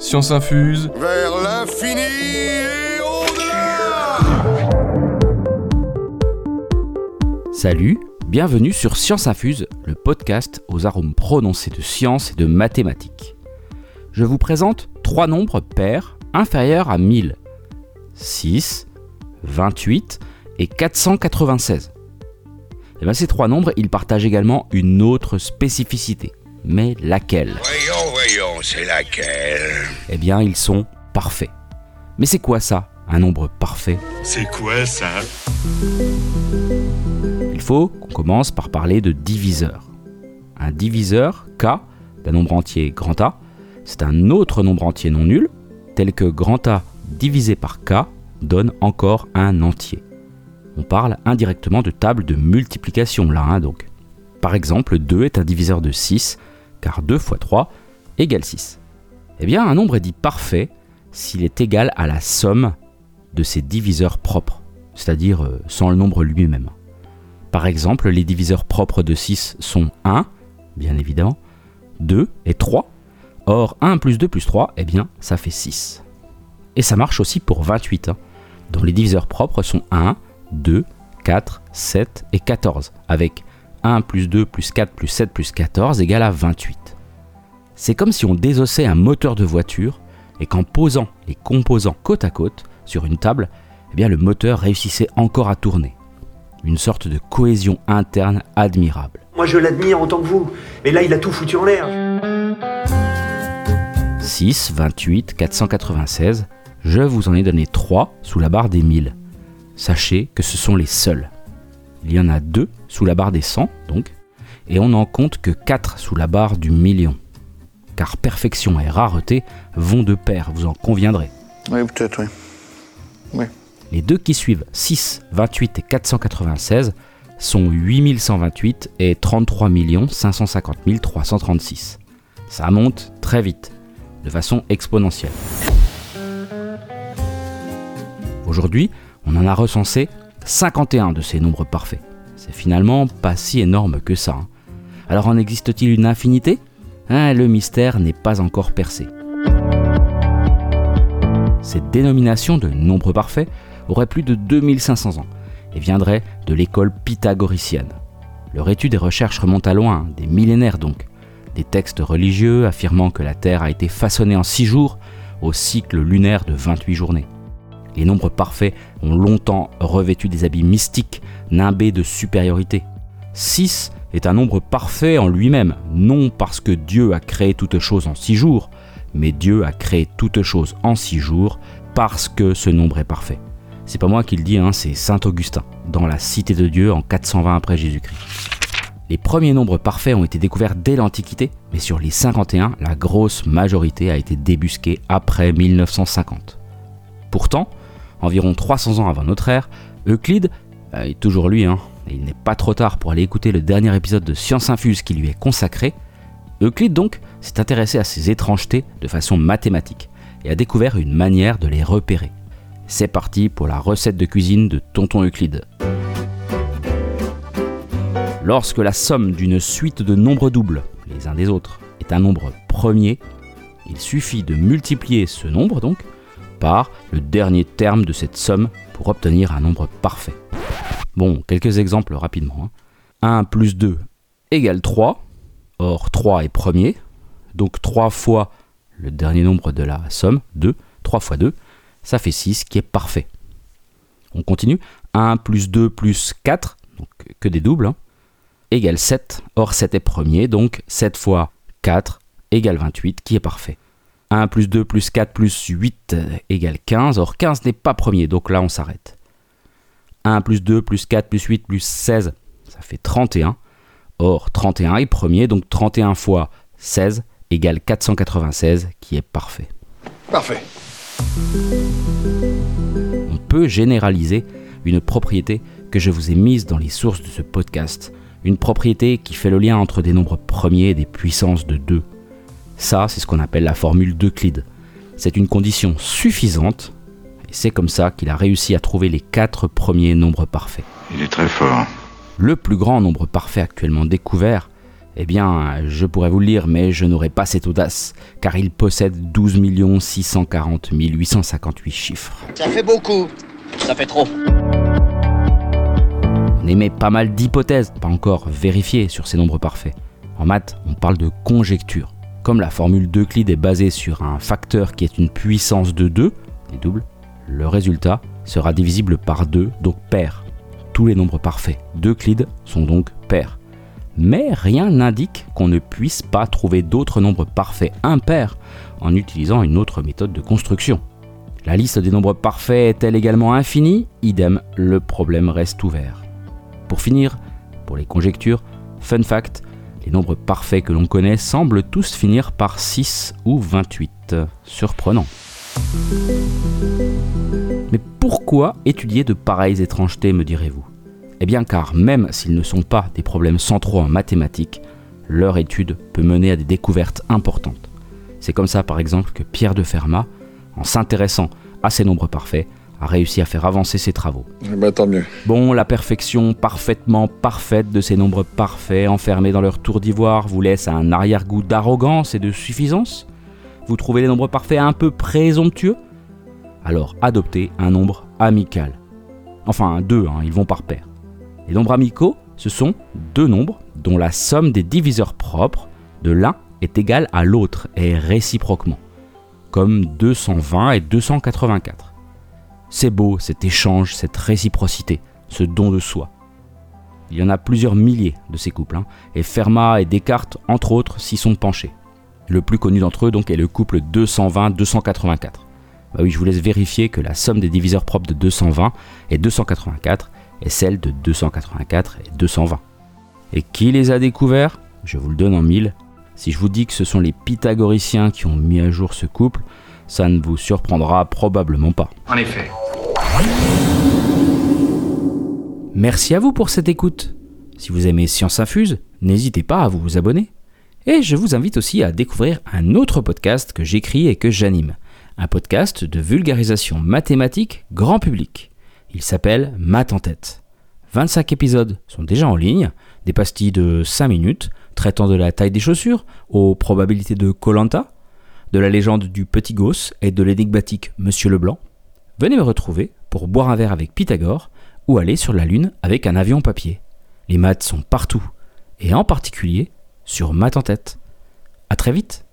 Science infuse. Vers l'infini et au-delà Salut, bienvenue sur Science Infuse, le podcast aux arômes prononcés de science et de mathématiques. Je vous présente trois nombres pairs inférieurs à 1000. 6, 28 et 496. Et bien ces trois nombres, ils partagent également une autre spécificité. Mais laquelle? Voyons, voyons, c'est laquelle? Eh bien, ils sont parfaits. Mais c'est quoi ça, un nombre parfait? C'est quoi ça? Il faut qu'on commence par parler de diviseur. Un diviseur, K, d'un nombre entier grand A, c'est un autre nombre entier non nul, tel que grand A divisé par K donne encore un entier. On parle indirectement de table de multiplication là, hein, donc. Par exemple, 2 est un diviseur de 6, car 2 fois 3 égale 6. Eh bien, un nombre est dit parfait s'il est égal à la somme de ses diviseurs propres, c'est-à-dire euh, sans le nombre lui-même. Par exemple, les diviseurs propres de 6 sont 1, bien évidemment, 2 et 3. Or, 1 plus 2 plus 3, eh bien, ça fait 6. Et ça marche aussi pour 28, hein, dont les diviseurs propres sont 1, 2, 4, 7 et 14, avec 1 plus 2 plus 4 plus 7 plus 14 égale à 28. C'est comme si on désossait un moteur de voiture et qu'en posant les composants côte à côte sur une table, eh bien le moteur réussissait encore à tourner. Une sorte de cohésion interne admirable. Moi je l'admire autant que vous, mais là il a tout foutu en l'air. 6, 28, 496, je vous en ai donné 3 sous la barre des 1000. Sachez que ce sont les seuls. Il y en a 2 sous la barre des 100, donc, et on n'en compte que 4 sous la barre du million. Car perfection et rareté vont de pair, vous en conviendrez. Oui, peut-être, oui. Les deux qui suivent, 6, 28 et 496, sont 8128 et 33 550 336. Ça monte très vite, de façon exponentielle. Aujourd'hui, on en a recensé 51 de ces nombres parfaits. C'est finalement pas si énorme que ça. hein. Alors en existe-t-il une infinité? Hein, Le mystère n'est pas encore percé. Cette dénomination de nombre parfait aurait plus de 2500 ans et viendrait de l'école pythagoricienne. Leur étude et recherche remontent à loin, des millénaires donc. Des textes religieux affirmant que la Terre a été façonnée en 6 jours au cycle lunaire de 28 journées. Les nombres parfaits ont longtemps revêtu des habits mystiques, nimbés de supériorité. 6 est un nombre parfait en lui-même, non parce que Dieu a créé toute chose en 6 jours, mais Dieu a créé toute chose en 6 jours parce que ce nombre est parfait. C'est pas moi qui le dis, hein, c'est Saint Augustin, dans la Cité de Dieu en 420 après Jésus-Christ. Les premiers nombres parfaits ont été découverts dès l'Antiquité, mais sur les 51, la grosse majorité a été débusquée après 1950. Pourtant, environ 300 ans avant notre ère, Euclide, euh, est toujours lui, hein, et il n'est pas trop tard pour aller écouter le dernier épisode de Science Infuse qui lui est consacré, Euclide donc s'est intéressé à ces étrangetés de façon mathématique et a découvert une manière de les repérer. C'est parti pour la recette de cuisine de Tonton Euclide. Lorsque la somme d'une suite de nombres doubles, les uns des autres, est un nombre premier, il suffit de multiplier ce nombre donc par le dernier terme de cette somme pour obtenir un nombre parfait. Bon, quelques exemples rapidement. hein. 1 plus 2 égale 3. Or 3 est premier. Donc 3 fois le dernier nombre de la somme, 2. 3 fois 2, ça fait 6 qui est parfait. On continue. 1 plus 2 plus 4, donc que des doubles, hein, égale 7. Or 7 est premier, donc 7 fois 4 égale 28 qui est parfait. 1 plus 2 plus 4 plus 8 égale 15. Or 15 n'est pas premier, donc là on s'arrête. 1 plus 2 plus 4 plus 8 plus 16, ça fait 31. Or 31 est premier, donc 31 fois 16 égale 496 qui est parfait. Parfait. On peut généraliser une propriété que je vous ai mise dans les sources de ce podcast. Une propriété qui fait le lien entre des nombres premiers et des puissances de 2. Ça, c'est ce qu'on appelle la formule d'Euclide. C'est une condition suffisante, et c'est comme ça qu'il a réussi à trouver les quatre premiers nombres parfaits. Il est très fort. Le plus grand nombre parfait actuellement découvert Eh bien, je pourrais vous le lire, mais je n'aurai pas cette audace, car il possède 12 640 858 chiffres. Ça fait beaucoup. Ça fait trop. On émet pas mal d'hypothèses, pas encore vérifiées, sur ces nombres parfaits. En maths, on parle de conjecture. Comme la formule d'Euclide est basée sur un facteur qui est une puissance de 2, les doubles, le résultat sera divisible par 2, donc pair. Tous les nombres parfaits d'Euclide sont donc pairs. Mais rien n'indique qu'on ne puisse pas trouver d'autres nombres parfaits impairs en utilisant une autre méthode de construction. La liste des nombres parfaits est-elle également infinie? Idem, le problème reste ouvert. Pour finir, pour les conjectures, fun fact, les nombres parfaits que l'on connaît semblent tous finir par 6 ou 28. Surprenant. Mais pourquoi étudier de pareilles étrangetés, me direz-vous? Eh bien car même s'ils ne sont pas des problèmes centraux en mathématiques, leur étude peut mener à des découvertes importantes. C'est comme ça par exemple que Pierre de Fermat, en s'intéressant à ces nombres parfaits, a réussi à faire avancer ses travaux. Tant mieux. Bon, la perfection parfaitement parfaite de ces nombres parfaits enfermés dans leur tour d'ivoire vous laisse un arrière-goût d'arrogance et de suffisance? Vous trouvez les nombres parfaits un peu présomptueux Alors adoptez un nombre amical. Enfin, deux, hein, ils vont par paire. Les nombres amicaux, ce sont deux nombres dont la somme des diviseurs propres de l'un est égale à l'autre et réciproquement, comme 220 et 284. C'est beau cet échange, cette réciprocité, ce don de soi. Il y en a plusieurs milliers de ces couples, hein, et Fermat et Descartes, entre autres, s'y sont penchés. Le plus connu d'entre eux donc est le couple 220-284. Bah oui, je vous laisse vérifier que la somme des diviseurs propres de 220 et 284 est celle de 284 et 220. Et qui les a découverts? Je vous le donne en mille. Si je vous dis que ce sont les pythagoriciens qui ont mis à jour ce couple, ça ne vous surprendra probablement pas. En effet. Merci à vous pour cette écoute. Si vous aimez Science Infuse, n'hésitez pas à vous abonner. Et je vous invite aussi à découvrir un autre podcast que j'écris et que j'anime. Un podcast de vulgarisation mathématique grand public. Il s'appelle Math en tête. 25 épisodes sont déjà en ligne, des pastilles de 5 minutes traitant de la taille des chaussures aux probabilités de Colanta, de la légende du petit gosse et de l'énigmatique Monsieur Leblanc, venez me retrouver pour boire un verre avec Pythagore ou aller sur la Lune avec un avion papier. Les maths sont partout, et en particulier sur Math en tête. A très vite